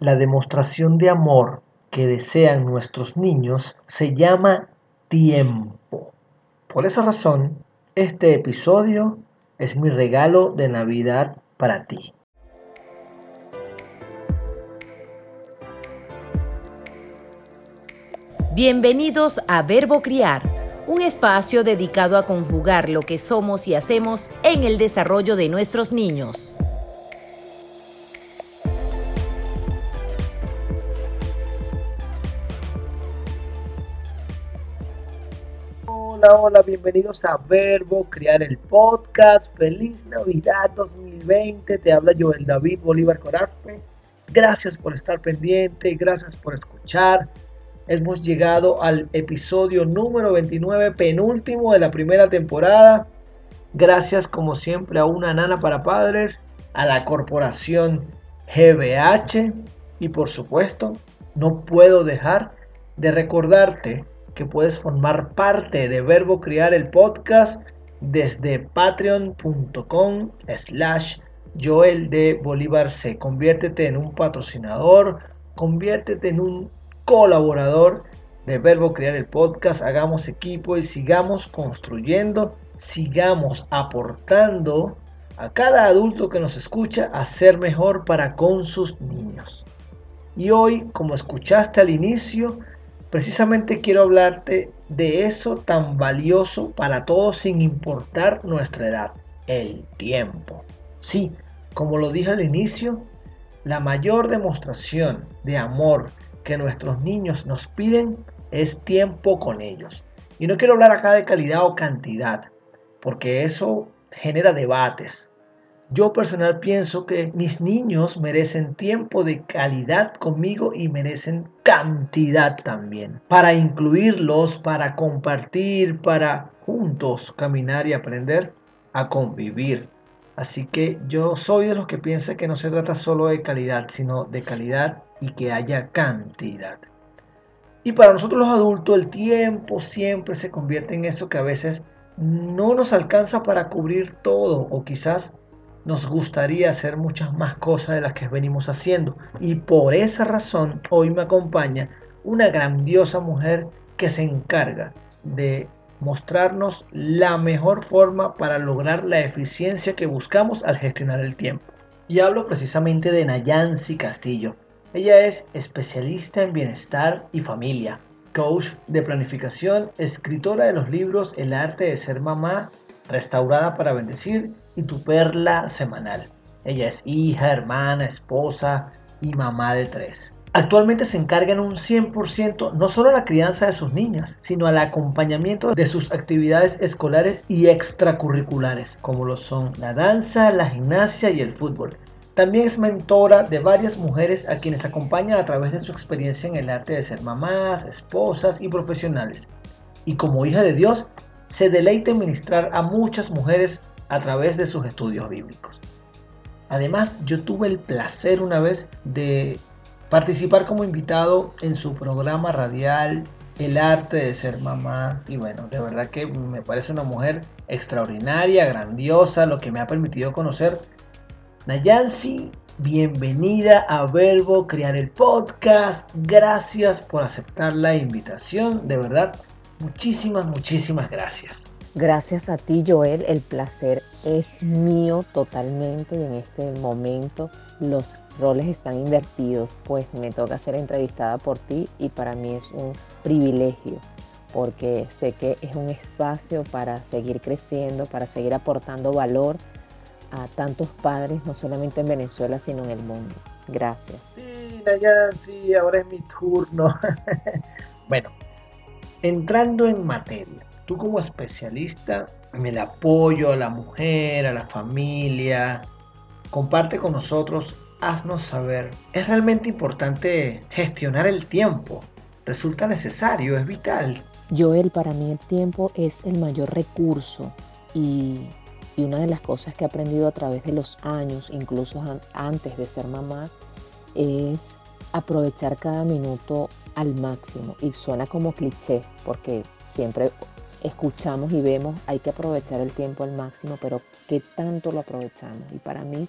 la demostración de amor que desean nuestros niños se llama tiempo. Por esa razón, este episodio es mi regalo de Navidad para ti. Bienvenidos a Verbo Criar, un espacio dedicado a conjugar lo que somos y hacemos en el desarrollo de nuestros niños. Hola, hola, bienvenidos a Verbo Crear el Podcast. Feliz Navidad 2020. Te habla Joel David Bolívar Corazpe. Gracias por estar pendiente, gracias por escuchar. Hemos llegado al episodio número 29, penúltimo de la primera temporada. Gracias como siempre a una nana para padres, a la corporación GBH y por supuesto no puedo dejar de recordarte que puedes formar parte de Verbo Criar el podcast desde patreon.com slash Joel Bolívar C. Conviértete en un patrocinador, conviértete en un colaborador de Verbo Crear el Podcast. Hagamos equipo y sigamos construyendo, sigamos aportando a cada adulto que nos escucha a ser mejor para con sus niños. Y hoy, como escuchaste al inicio, Precisamente quiero hablarte de eso tan valioso para todos sin importar nuestra edad, el tiempo. Sí, como lo dije al inicio, la mayor demostración de amor que nuestros niños nos piden es tiempo con ellos. Y no quiero hablar acá de calidad o cantidad, porque eso genera debates. Yo personal pienso que mis niños merecen tiempo de calidad conmigo y merecen cantidad también. Para incluirlos, para compartir, para juntos caminar y aprender a convivir. Así que yo soy de los que piensa que no se trata solo de calidad, sino de calidad y que haya cantidad. Y para nosotros los adultos el tiempo siempre se convierte en eso que a veces no nos alcanza para cubrir todo o quizás nos gustaría hacer muchas más cosas de las que venimos haciendo. Y por esa razón hoy me acompaña una grandiosa mujer que se encarga de mostrarnos la mejor forma para lograr la eficiencia que buscamos al gestionar el tiempo. Y hablo precisamente de Nayansi Castillo. Ella es especialista en bienestar y familia, coach de planificación, escritora de los libros El arte de ser mamá, restaurada para bendecir y tu perla semanal. Ella es hija, hermana, esposa y mamá de tres. Actualmente se encarga en un 100% no solo a la crianza de sus niñas, sino al acompañamiento de sus actividades escolares y extracurriculares, como lo son la danza, la gimnasia y el fútbol. También es mentora de varias mujeres a quienes acompaña a través de su experiencia en el arte de ser mamás, esposas y profesionales. Y como hija de Dios, se deleita en ministrar a muchas mujeres a través de sus estudios bíblicos. Además, yo tuve el placer una vez de participar como invitado en su programa radial El arte de ser mamá. Y bueno, de verdad que me parece una mujer extraordinaria, grandiosa, lo que me ha permitido conocer. Nayansi, bienvenida a Verbo Crear el Podcast. Gracias por aceptar la invitación. De verdad, muchísimas, muchísimas gracias. Gracias a ti, Joel. El placer es mío totalmente y en este momento los roles están invertidos, pues me toca ser entrevistada por ti y para mí es un privilegio porque sé que es un espacio para seguir creciendo, para seguir aportando valor a tantos padres, no solamente en Venezuela, sino en el mundo. Gracias. Sí, Nayan, sí, ahora es mi turno. bueno, entrando en materia tú como especialista en el apoyo a la mujer, a la familia, comparte con nosotros, haznos saber, ¿es realmente importante gestionar el tiempo? ¿Resulta necesario? ¿Es vital? Joel, para mí el tiempo es el mayor recurso y, y una de las cosas que he aprendido a través de los años, incluso antes de ser mamá, es aprovechar cada minuto al máximo. Y suena como cliché, porque siempre escuchamos y vemos, hay que aprovechar el tiempo al máximo, pero ¿qué tanto lo aprovechamos? Y para mí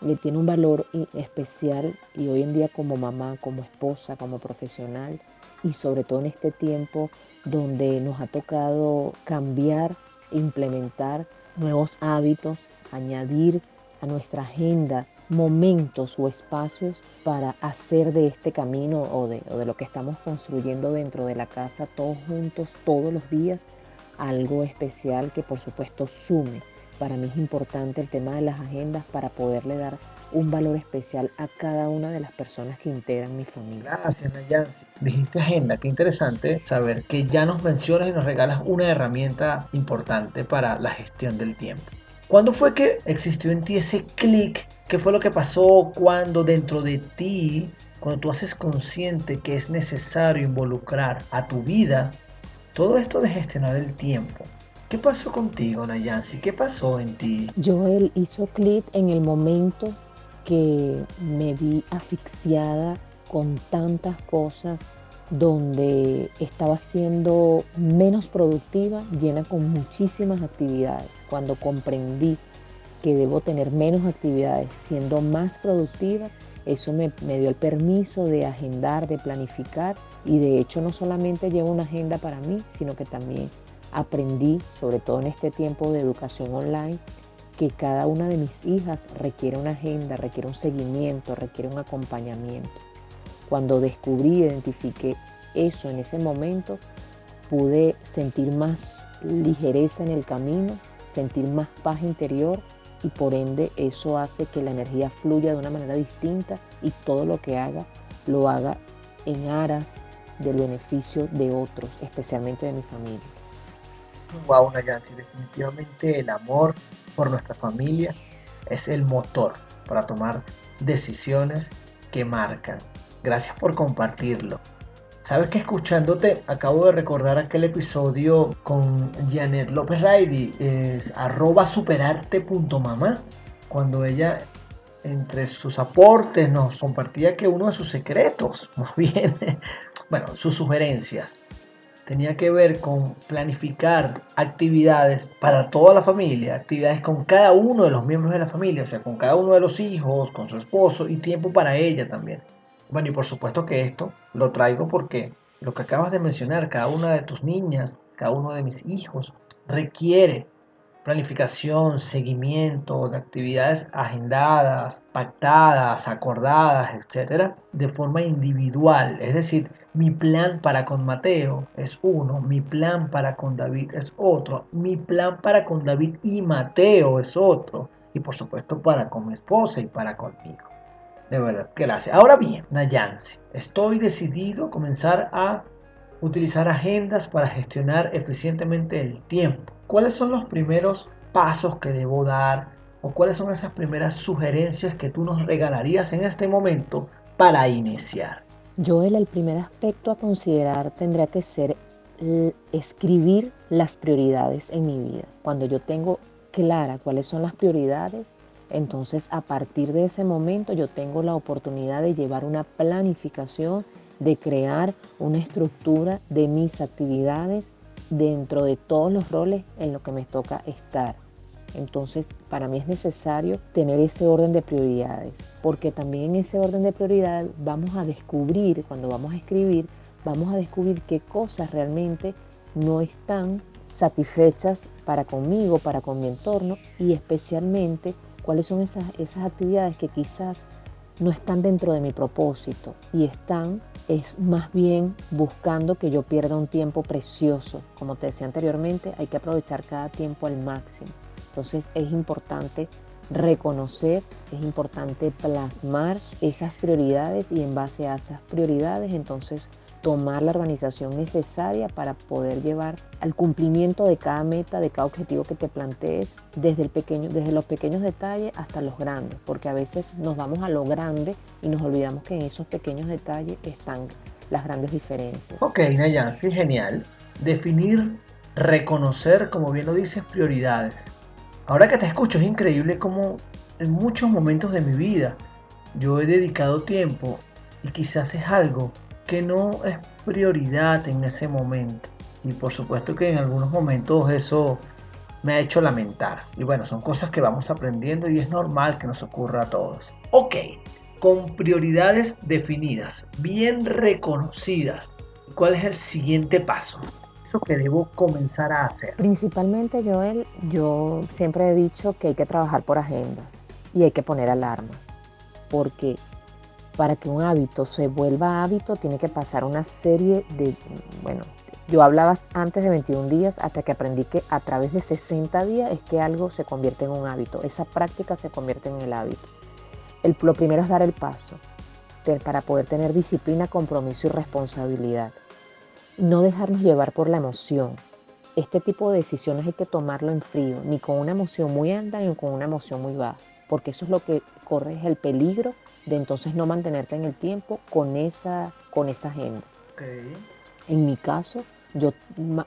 le tiene un valor especial y hoy en día como mamá, como esposa, como profesional y sobre todo en este tiempo donde nos ha tocado cambiar, implementar nuevos hábitos, añadir a nuestra agenda momentos o espacios para hacer de este camino o de, o de, lo que estamos construyendo dentro de la casa todos juntos, todos los días, algo especial que por supuesto sume. Para mí es importante el tema de las agendas para poderle dar un valor especial a cada una de las personas que integran mi familia. Gracias, Nayansi. Dijiste agenda, qué interesante saber que ya nos mencionas y nos regalas una herramienta importante para la gestión del tiempo. ¿Cuándo fue que existió en ti ese clic? ¿Qué fue lo que pasó cuando dentro de ti, cuando tú haces consciente que es necesario involucrar a tu vida todo esto de gestionar el tiempo? ¿Qué pasó contigo, Nayansi? ¿Qué pasó en ti? Joel hizo clic en el momento que me vi asfixiada con tantas cosas donde estaba siendo menos productiva, llena con muchísimas actividades. Cuando comprendí que debo tener menos actividades siendo más productiva, eso me, me, dio el permiso de agendar, de planificar y de hecho no solamente llevo una agenda para mí, sino que también aprendí, sobre todo en este tiempo de educación online, que cada una de mis hijas requiere una agenda, requiere un seguimiento, requiere un acompañamiento. Cuando descubrí, identifiqué eso en ese momento, pude sentir más ligereza en el camino, sentir más paz interior y por ende eso hace que la energía fluya de una manera distinta y todo lo que haga lo haga en aras del beneficio de otros, especialmente de mi familia. Wow, Nayansi, definitivamente el amor por nuestra familia es el motor para tomar decisiones que marcan. Gracias por compartirlo. Sabes que escuchándote acabo de recordar aquel episodio con Janet López Raidi, es arroba superarte.mamá, cuando ella entre sus aportes nos compartía que uno de sus secretos, más bien, bueno, sus sugerencias, tenía que ver con planificar actividades para toda la familia, actividades con cada uno de los miembros de la familia, o sea, con cada uno de los hijos, con su esposo y tiempo para ella también. Bueno, y por supuesto que esto lo traigo porque lo que acabas de mencionar, cada una de tus niñas, cada uno de mis hijos, requiere planificación, seguimiento de actividades agendadas, pactadas, acordadas, etcétera, de forma individual. Es decir, mi plan para con Mateo es uno, mi plan para con David es otro, mi plan para con David y Mateo es otro, y por supuesto para con mi esposa y para conmigo. De verdad, gracias. Ahora bien, Nayanse, estoy decidido a comenzar a utilizar agendas para gestionar eficientemente el tiempo ¿cuáles son los primeros pasos que debo dar o cuáles son esas primeras sugerencias que tú nos regalarías en este momento para iniciar? Joel, el primer aspecto a considerar tendría que ser escribir las prioridades en mi vida. Cuando yo tengo clara cuáles son las prioridades, entonces a partir de ese momento yo tengo la oportunidad de llevar una planificación, de crear una estructura de mis actividades dentro de todos los roles en los que me toca estar. Entonces, para mí es necesario tener ese orden de prioridades, porque también en ese orden de prioridades vamos a descubrir, cuando vamos a escribir, vamos a descubrir qué cosas realmente no están satisfechas para conmigo, para con mi entorno y especialmente cuáles son esas, esas actividades que quizás no están dentro de mi propósito y están es más bien buscando que yo pierda un tiempo precioso. Como te decía anteriormente, hay que aprovechar cada tiempo al máximo. Entonces es importante reconocer, es importante plasmar esas prioridades y en base a esas prioridades entonces tomar la organización necesaria para poder llevar al cumplimiento de cada meta, de cada objetivo que te plantees, desde, el pequeño, desde los pequeños detalles hasta los grandes, porque a veces nos vamos a lo grande y nos olvidamos que en esos pequeños detalles están las grandes diferencias. Ok, Nayan, sí, genial. Definir, reconocer, como bien lo dices, prioridades. Ahora que te escucho, es increíble como en muchos momentos de mi vida yo he dedicado tiempo y quizás es algo que no es prioridad en ese momento. Y por supuesto que en algunos momentos eso me ha hecho lamentar. Y bueno, son cosas que vamos aprendiendo y es normal que nos ocurra a todos. Ok, con prioridades definidas, bien reconocidas. ¿Cuál es el siguiente paso? Eso que debo comenzar a hacer. Principalmente, Joel, yo siempre he dicho que hay que trabajar por agendas y hay que poner alarmas. Porque para que un hábito se vuelva hábito, tiene que pasar una serie de, bueno, yo hablaba antes de 21 días hasta que aprendí que a través de 60 días es que algo se convierte en un hábito. Esa práctica se convierte en el hábito. El, lo primero es dar el paso para poder tener disciplina, compromiso y responsabilidad. No dejarnos llevar por la emoción. Este tipo de decisiones hay que tomarlo en frío, ni con una emoción muy alta ni con una emoción muy baja, porque eso es lo que corre el peligro de entonces no mantenerte en el tiempo con esa, con esa agenda. En mi caso, yo,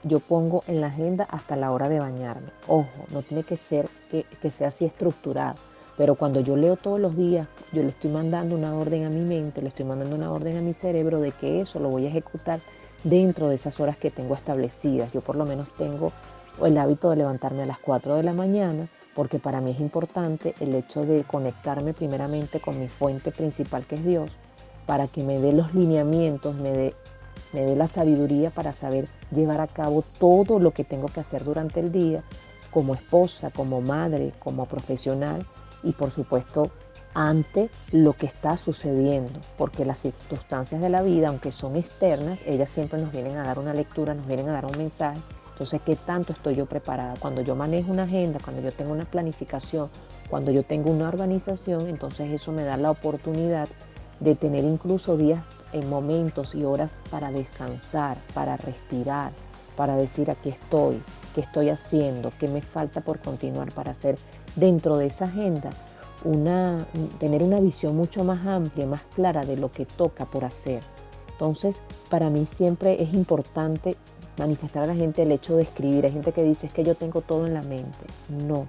yo pongo en la agenda hasta la hora de bañarme. Ojo, no tiene que ser que, que sea así estructurado. Pero cuando yo leo todos los días, yo le estoy mandando una orden a mi mente, le estoy mandando una orden a mi cerebro de que eso lo voy a ejecutar dentro de esas horas que tengo establecidas. Yo por lo menos tengo el hábito de levantarme a las 4 de la mañana porque para mí es importante el hecho de conectarme primeramente con mi fuente principal que es Dios para que me dé los lineamientos, me dé me dé la sabiduría para saber llevar a cabo todo lo que tengo que hacer durante el día como esposa, como madre, como profesional y por supuesto ante lo que está sucediendo, porque las circunstancias de la vida, aunque son externas, ellas siempre nos vienen a dar una lectura, nos vienen a dar un mensaje. Entonces, ¿qué tanto estoy yo preparada? Cuando yo manejo una agenda, cuando yo tengo una planificación, cuando yo tengo una organización, entonces eso me da la oportunidad de tener incluso días en momentos y horas para descansar, para respirar, para decir aquí estoy, qué estoy haciendo, qué me falta por continuar para hacer dentro de esa agenda una, tener una visión mucho más amplia, más clara de lo que toca por hacer. Entonces, para mí siempre es importante manifestar a la gente el hecho de escribir. Hay gente que dice es que yo tengo todo en la mente. No,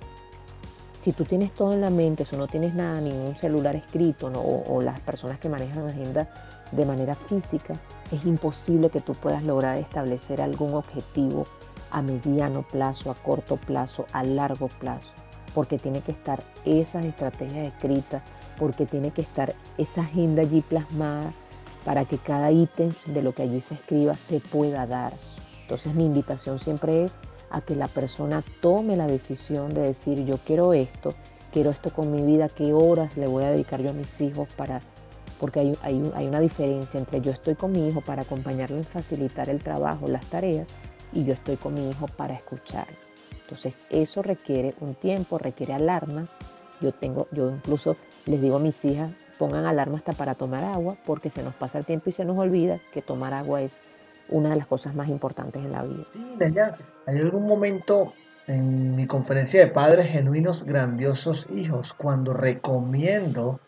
si tú tienes todo en la mente, o no tienes nada, ningún celular escrito, o, las personas que manejan agenda de manera física, es imposible que tú puedas lograr establecer algún objetivo a mediano plazo, a corto plazo, a largo plazo, porque tiene que estar esas estrategias escritas, porque tiene que estar esa agenda allí plasmada para que cada ítem de lo que allí se escriba se pueda dar. Entonces mi invitación siempre es a que la persona tome la decisión de decir yo quiero esto, quiero esto con mi vida, qué horas le voy a dedicar yo a mis hijos para, porque hay, hay, una diferencia entre yo estoy con mi hijo para acompañarlo en facilitar el trabajo, las tareas, y yo estoy con mi hijo para escuchar. Entonces eso requiere un tiempo, requiere alarma. Yo tengo, yo incluso les digo a mis hijas, pongan alarma hasta para tomar agua, porque se nos pasa el tiempo y se nos olvida que tomar agua es una de las cosas más importantes en la vida. Ya, hay algún momento en mi conferencia de padres genuinos, grandiosos hijos, cuando recomiendo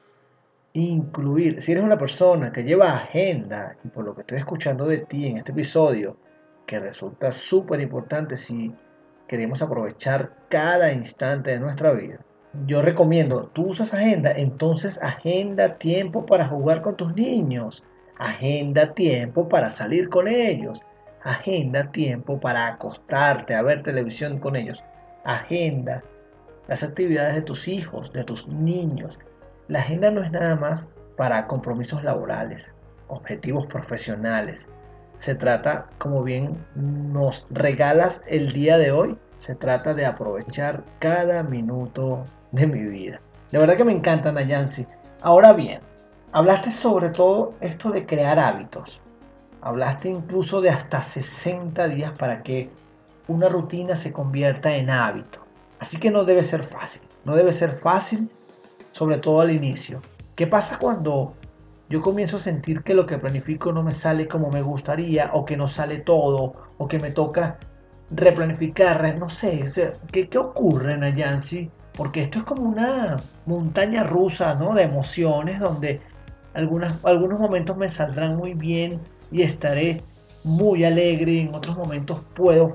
incluir, si eres una persona que lleva agenda, y por lo que estoy escuchando de ti en este episodio, que resulta súper importante si queremos aprovechar cada instante de nuestra vida, yo recomiendo, tú usas agenda, entonces agenda tiempo para jugar con tus niños Agenda tiempo para salir con ellos. Agenda tiempo para acostarte a ver televisión con ellos. Agenda las actividades de tus hijos, de tus niños. La agenda no es nada más para compromisos laborales, objetivos profesionales. Se trata, como bien nos regalas el día de hoy, se trata de aprovechar cada minuto de mi vida. De verdad que me encanta, Nayansi. Ahora bien, Hablaste sobre todo esto de crear hábitos. Hablaste incluso de hasta 60 días para que una rutina se convierta en hábito. Así que no debe ser fácil. No debe ser fácil, sobre todo al inicio. ¿Qué pasa cuando yo comienzo a sentir que lo que planifico no me sale como me gustaría o que no sale todo o que me toca replanificar? No sé, ¿qué, qué ocurre, Nayansi? Porque esto es como una montaña rusa ¿no? de emociones donde algunos momentos me saldrán muy bien y estaré muy alegre, en otros momentos puedo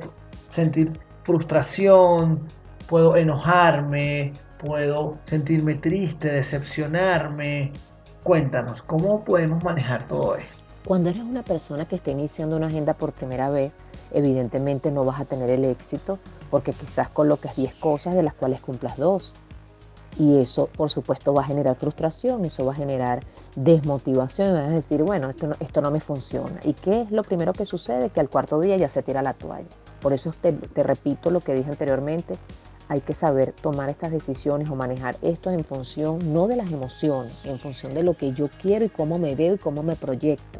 sentir frustración, puedo enojarme, puedo sentirme triste, decepcionarme. Cuéntanos, ¿cómo podemos manejar todo esto? Cuando eres una persona que está iniciando una agenda por primera vez, evidentemente no vas a tener el éxito porque quizás coloques 10 cosas de las cuales cumplas dos. Y eso, por supuesto, va a generar frustración, eso va a generar desmotivación y vas a decir, bueno, esto no, me funciona. ¿Y qué es lo primero que sucede? Que al cuarto día ya se tira la toalla. Por eso te, te repito lo que dije anteriormente, hay que saber tomar estas decisiones o manejar esto en función no de las emociones, en función de lo que yo quiero y cómo me veo y cómo me proyecto.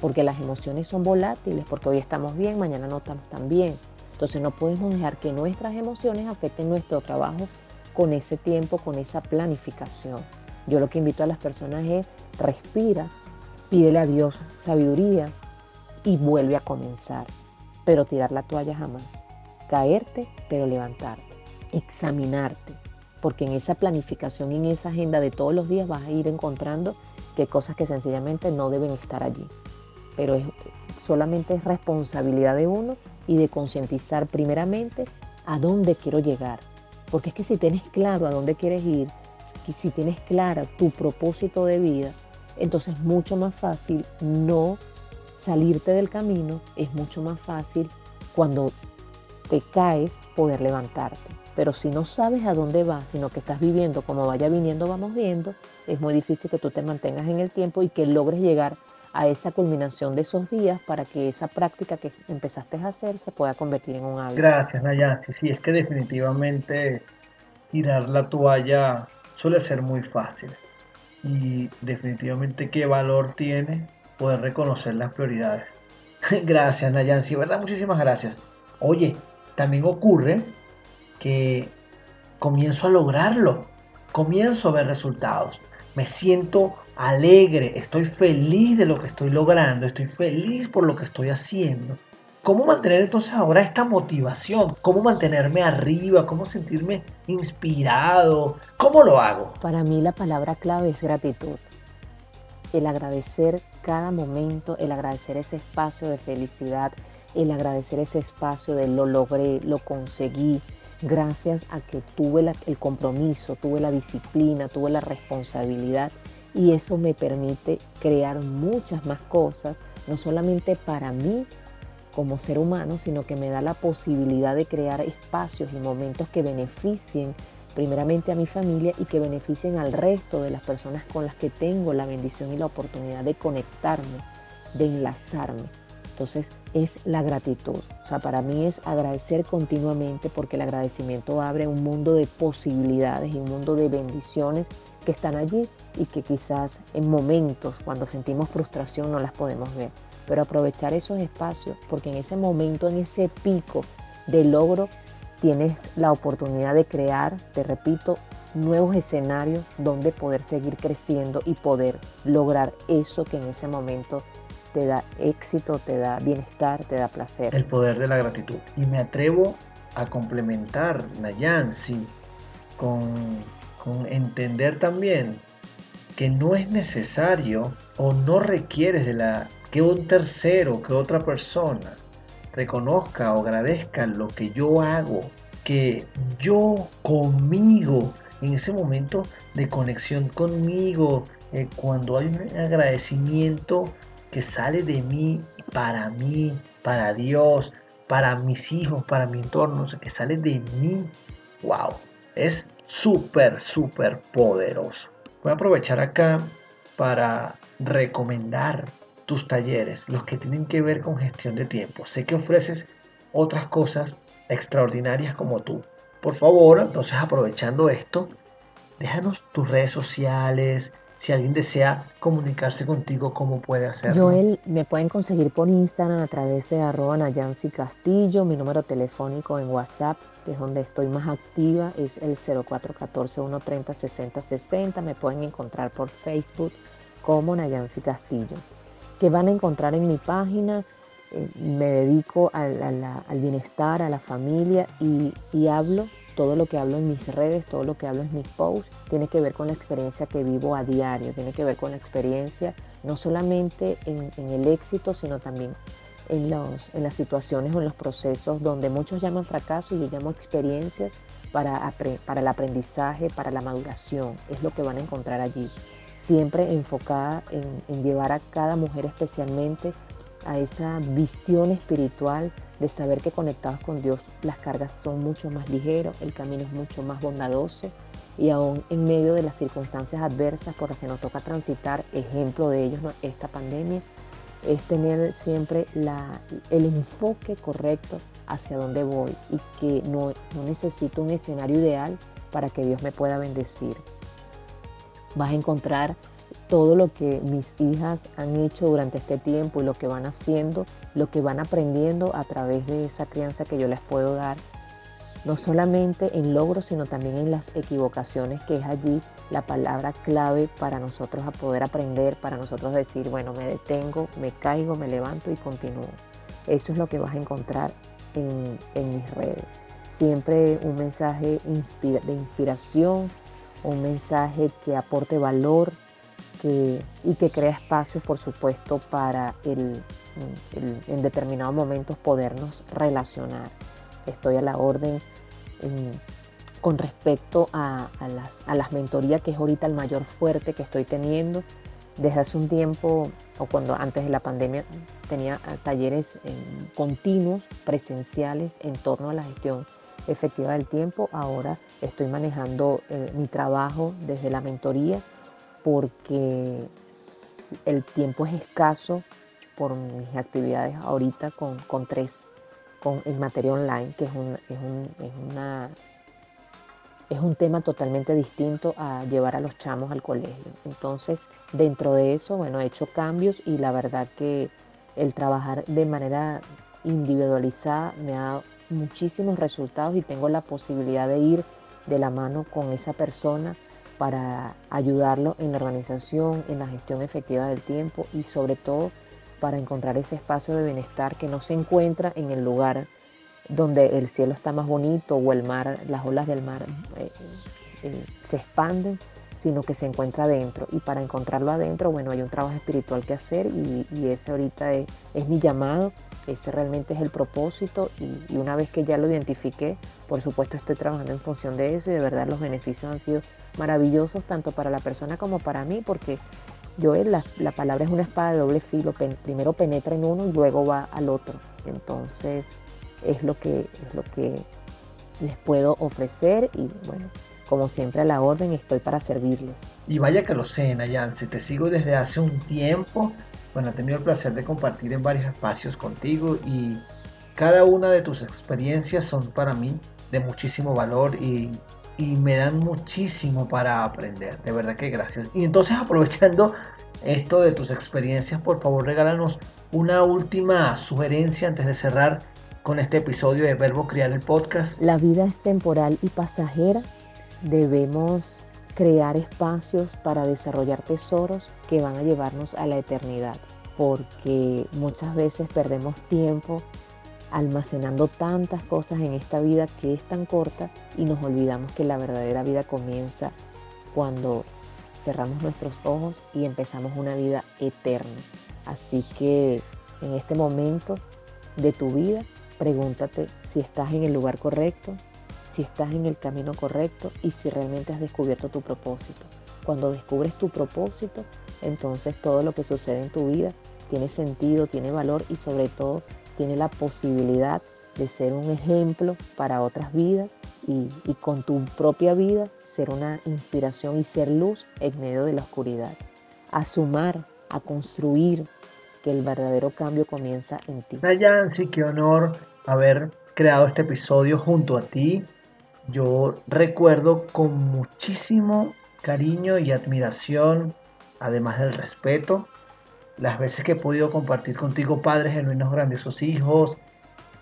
Porque las emociones son volátiles, porque hoy estamos bien, mañana no estamos tan bien. Entonces no podemos dejar que nuestras emociones afecten nuestro trabajo con ese tiempo, con esa planificación. Yo lo que invito a las personas es respira, pídele a Dios sabiduría y vuelve a comenzar. Pero tirar la toalla jamás. Caerte, pero levantarte examinarte, porque en esa planificación y en esa agenda de todos los días vas a ir encontrando que cosas que sencillamente no deben estar allí. Pero es, solamente es responsabilidad de uno y de concientizar primeramente a dónde quiero llegar. Porque es que si tienes claro a dónde quieres ir, si tienes clara tu propósito de vida, entonces es mucho más fácil no salirte del camino, es mucho más fácil cuando te caes poder levantarte. Pero si no sabes a dónde vas, sino que estás viviendo como vaya viniendo, vamos viendo, es muy difícil que tú te mantengas en el tiempo y que logres llegar a esa culminación de esos días para que esa práctica que empezaste a hacer se pueda convertir en un hábito. Gracias, Nayansi. Sí, es que definitivamente tirar la toalla suele ser muy fácil. Y definitivamente qué valor tiene poder reconocer las prioridades. gracias, Nayansi, ¿verdad? Muchísimas gracias. Oye, también ocurre que comienzo a lograrlo, comienzo a ver resultados, me siento alegre, estoy feliz de lo que estoy logrando, estoy feliz por lo que estoy haciendo. ¿Cómo mantener entonces ahora esta motivación? ¿Cómo mantenerme arriba? ¿Cómo sentirme inspirado? ¿Cómo lo hago? Para mí la palabra clave es gratitud. El agradecer cada momento, el agradecer ese espacio de felicidad, el agradecer ese espacio de lo logré, lo conseguí, gracias a que tuve el compromiso, tuve la disciplina, tuve la responsabilidad y eso me permite crear muchas más cosas, no solamente para mí como ser humano, sino que me da la posibilidad de crear espacios y momentos que beneficien primeramente a mi familia y que beneficien al resto de las personas con las que tengo la bendición y la oportunidad de conectarme, de enlazarme. Entonces es la gratitud. O sea, para mí es agradecer continuamente porque el agradecimiento abre un mundo de posibilidades y un mundo de bendiciones que están allí y que quizás en momentos cuando sentimos frustración no las podemos ver. Pero aprovechar esos espacios porque en ese momento, en ese pico de logro, tienes la oportunidad de crear, te repito, nuevos escenarios donde poder seguir creciendo y poder lograr eso que en ese momento te da éxito, te da bienestar, te da placer. El poder de la gratitud. Y me atrevo a complementar, Nayansi, con, con entender también que no es necesario o no requieres de la que un tercero, que otra persona reconozca o agradezca lo que yo hago, que yo conmigo, en ese momento de conexión conmigo, eh, cuando hay un agradecimiento que sale de mí, para mí, para Dios, para mis hijos, para mi entorno, que sale de mí, wow, es súper, súper poderoso. Voy a aprovechar acá para recomendar tus talleres, los que tienen que ver con gestión de tiempo. Sé que ofreces otras cosas extraordinarias como tú. Por favor, entonces aprovechando esto, déjanos tus redes sociales, si alguien desea comunicarse contigo, ¿cómo puede hacerlo? Joel, me pueden conseguir por Instagram a través de arroba Nayansi Castillo. Mi número telefónico en WhatsApp, que es donde estoy más activa, es el 0414-130-6060. Me pueden encontrar por Facebook como Nayansi Castillo. Que van a encontrar en mi página, eh, me dedico al, bienestar, a la familia y, y hablo todo lo que hablo en mis redes, todo lo que hablo en mis posts, tiene que ver con la experiencia que vivo a diario, tiene que ver con la experiencia no solamente en, el éxito, sino también en, los, en las situaciones o en los procesos donde muchos llaman fracaso y yo llamo experiencias para, para el aprendizaje, para la maduración. Es lo que van a encontrar allí. Siempre enfocada en, llevar a cada mujer especialmente a esa visión espiritual de saber que conectados con Dios las cargas son mucho más ligeras, el camino es mucho más bondadoso y aún en medio de las circunstancias adversas por las que nos toca transitar, ejemplo de ellos esta pandemia, es tener siempre el enfoque correcto hacia dónde voy y que no, no necesito un escenario ideal para que Dios me pueda bendecir. Vas a encontrar todo lo que mis hijas han hecho durante este tiempo y lo que van haciendo, lo que van aprendiendo a través de esa crianza que yo les puedo dar, no solamente en logros, sino también en las equivocaciones, que es allí la palabra clave para nosotros a poder aprender, para nosotros decir, bueno, me detengo, me caigo, me levanto y continúo. Eso es lo que vas a encontrar en, mis redes. Siempre un mensaje de inspiración, un mensaje que aporte valor y que crea espacios, por supuesto, para el, en determinados momentos podernos relacionar. Estoy a la orden con respecto a, las, a las mentorías, que es ahorita el mayor fuerte que estoy teniendo. Desde hace un tiempo, o cuando antes de la pandemia, tenía talleres continuos, presenciales, en torno a la gestión efectiva del tiempo. Ahora estoy manejando eh, mi trabajo desde la mentoría porque el tiempo es escaso por mis actividades ahorita con, con tres con el materia online, que es un, es, un, es, una, es un tema totalmente distinto a llevar a los chamos al colegio. Entonces, dentro de eso, bueno, he hecho cambios y la verdad que el trabajar de manera individualizada me ha muchísimos resultados y tengo la posibilidad de ir de la mano con esa persona para ayudarlo en la organización, en la gestión efectiva del tiempo y sobre todo para encontrar ese espacio de bienestar que no se encuentra en el lugar donde el cielo está más bonito o el mar, las olas del mar eh, eh, se expanden, sino que se encuentra adentro. Y para encontrarlo adentro, bueno, hay un trabajo espiritual que hacer y, ese ahorita es, mi llamado, ese realmente es el propósito y, y, una vez que ya lo identifiqué, por supuesto estoy trabajando en función de eso y de verdad los beneficios han sido maravillosos tanto para la persona como para mí porque yo la, la palabra es una espada de doble filo, primero penetra en uno y luego va al otro. Entonces es lo que, es lo que les puedo ofrecer y bueno, como siempre a la orden estoy para servirles. Y vaya que lo sé, si te sigo desde hace un tiempo. Bueno, he tenido el placer de compartir en varios espacios contigo y cada una de tus experiencias son para mí de muchísimo valor y y me dan muchísimo para aprender. De verdad que gracias. Y entonces aprovechando esto de tus experiencias, por favor regálanos una última sugerencia antes de cerrar con este episodio de Verbo Criar el Podcast. La vida es temporal y pasajera. Debemos crear espacios para desarrollar tesoros que van a llevarnos a la eternidad, porque muchas veces perdemos tiempo almacenando tantas cosas en esta vida que es tan corta y nos olvidamos que la verdadera vida comienza cuando cerramos nuestros ojos y empezamos una vida eterna. Así que en este momento de tu vida, pregúntate si estás en el lugar correcto, si estás en el camino correcto y si realmente has descubierto tu propósito. Cuando descubres tu propósito, entonces todo lo que sucede en tu vida tiene sentido, tiene valor y sobre todo tiene la posibilidad de ser un ejemplo para otras vidas y, con tu propia vida ser una inspiración y ser luz en medio de la oscuridad. A sumar, a construir, que el verdadero cambio comienza en ti. Nayansi, qué honor haber creado este episodio junto a ti. Yo recuerdo con muchísimo cariño y admiración, además del respeto, las veces que he podido compartir contigo, padres genuinos grandiosos hijos,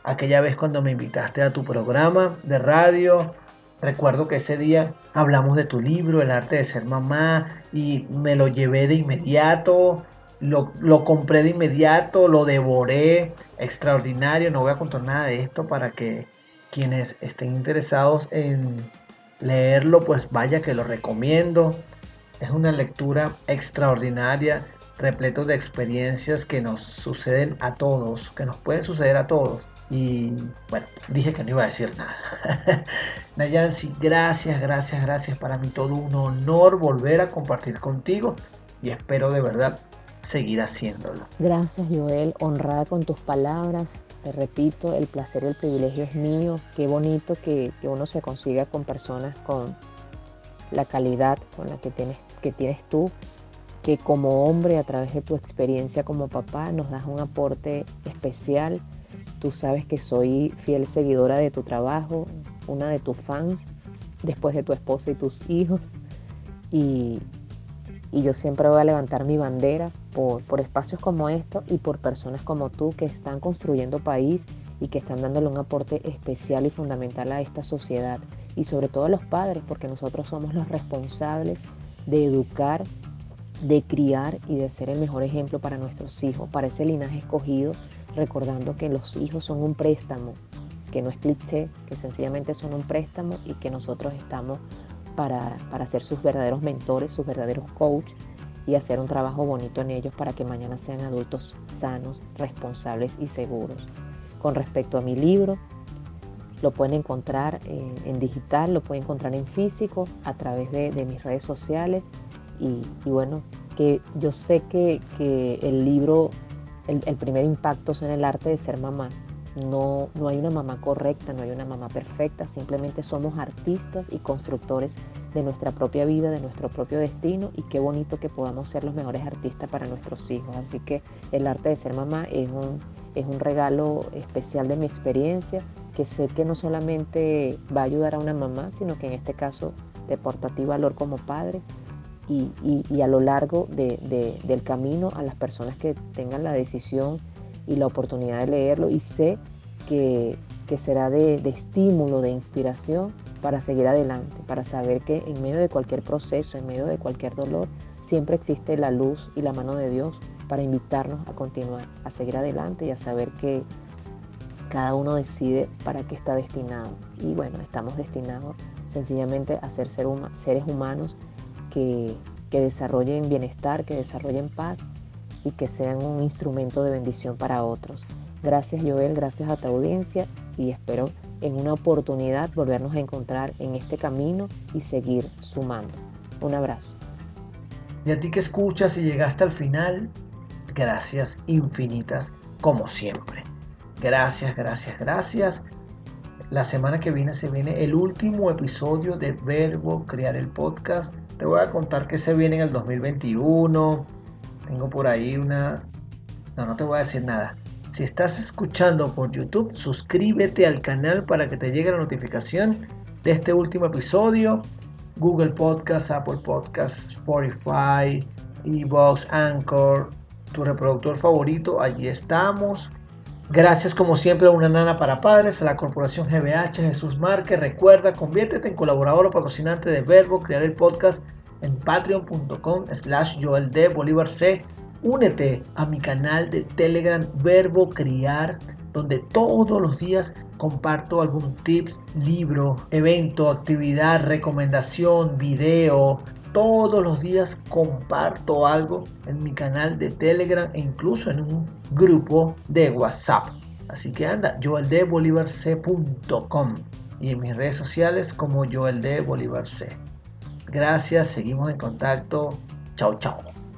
aquella vez cuando me invitaste a tu programa de radio. Recuerdo que ese día hablamos de tu libro, El arte de ser mamá, y me lo llevé de inmediato, lo, lo compré de inmediato, lo devoré, extraordinario. No voy a contar nada de esto para que quienes estén interesados en leerlo, pues vaya que lo recomiendo. Es una lectura extraordinaria repletos de experiencias que nos suceden a todos, que nos pueden suceder a todos. Y bueno, dije que no iba a decir nada. Nayansi, gracias, gracias, gracias. Para mí todo un honor volver a compartir contigo y espero de verdad seguir haciéndolo. Gracias Joel, honrada con tus palabras. Te repito, el placer y el privilegio es mío. Qué bonito que, que uno se consiga con personas con la calidad con la que tienes, que tienes tú, que como hombre a través de tu experiencia como papá nos das un aporte especial Tú sabes que soy fiel seguidora de tu trabajo, una de tus fans, después de tu esposa y tus hijos. Y, yo siempre voy a levantar mi bandera por, por espacios como estos y por personas como tú que están construyendo país y que están dándole un aporte especial y fundamental a esta sociedad. Y sobre todo a los padres, porque nosotros somos los responsables de educar, de criar y de ser el mejor ejemplo para nuestros hijos, para ese linaje escogido recordando que los hijos son un préstamo, que no es cliché, que sencillamente son un préstamo y que nosotros estamos para, para ser sus verdaderos mentores, sus verdaderos coaches y hacer un trabajo bonito en ellos para que mañana sean adultos sanos, responsables y seguros. Con respecto a mi libro, lo pueden encontrar en, digital, lo pueden encontrar en físico a través de, mis redes sociales y, bueno, que yo sé que, que el libro el, primer impacto es en el arte de ser mamá. No, no hay una mamá correcta, no hay una mamá perfecta, simplemente somos artistas y constructores de nuestra propia vida, de nuestro propio destino y qué bonito que podamos ser los mejores artistas para nuestros hijos. Así que el arte de ser mamá es un, es un regalo especial de mi experiencia que sé que no solamente va a ayudar a una mamá, sino que en este caso te porta a ti valor como padre y, a lo largo del camino a las personas que tengan la decisión y la oportunidad de leerlo y sé que, será de, estímulo, de inspiración para seguir adelante, para saber que en medio de cualquier proceso, en medio de cualquier dolor, siempre existe la luz y la mano de Dios para invitarnos a continuar, a seguir adelante y a saber que cada uno decide para qué está destinado. Y bueno, estamos destinados sencillamente a ser seres humanos que, desarrollen bienestar, que desarrollen paz y que sean un instrumento de bendición para otros. Gracias Joel, gracias a tu audiencia y espero en una oportunidad volvernos a encontrar en este camino y seguir sumando. Un abrazo. Y a ti que escuchas y llegaste al final, gracias infinitas como siempre. Gracias, gracias, gracias. La semana que viene se viene el último episodio de Verbo Crear el Podcast. Te voy a contar que se viene en el 2021. Tengo por ahí una... No, no te voy a decir nada. Si estás escuchando por YouTube, suscríbete al canal para que te llegue la notificación de este último episodio. Google Podcast, Apple Podcast, Spotify, Evox, Anchor, tu reproductor favorito. Allí estamos. Gracias como siempre a Una Nana para Padres, a la Corporación GBH, Jesús Márquez. Recuerda, conviértete en colaborador o patrocinante de Verbo, crear el podcast en patreon.com slash Joel de Bolívar C. Únete a mi canal de Telegram Verbo Criar, donde todos los días comparto algún tips, libro, evento, actividad, recomendación, video, todos los días comparto algo en mi canal de Telegram e incluso en un grupo de WhatsApp. Así que anda, joeldebolivarc.com y en mis redes sociales como Joel Gracias, seguimos en contacto. Chao, chao.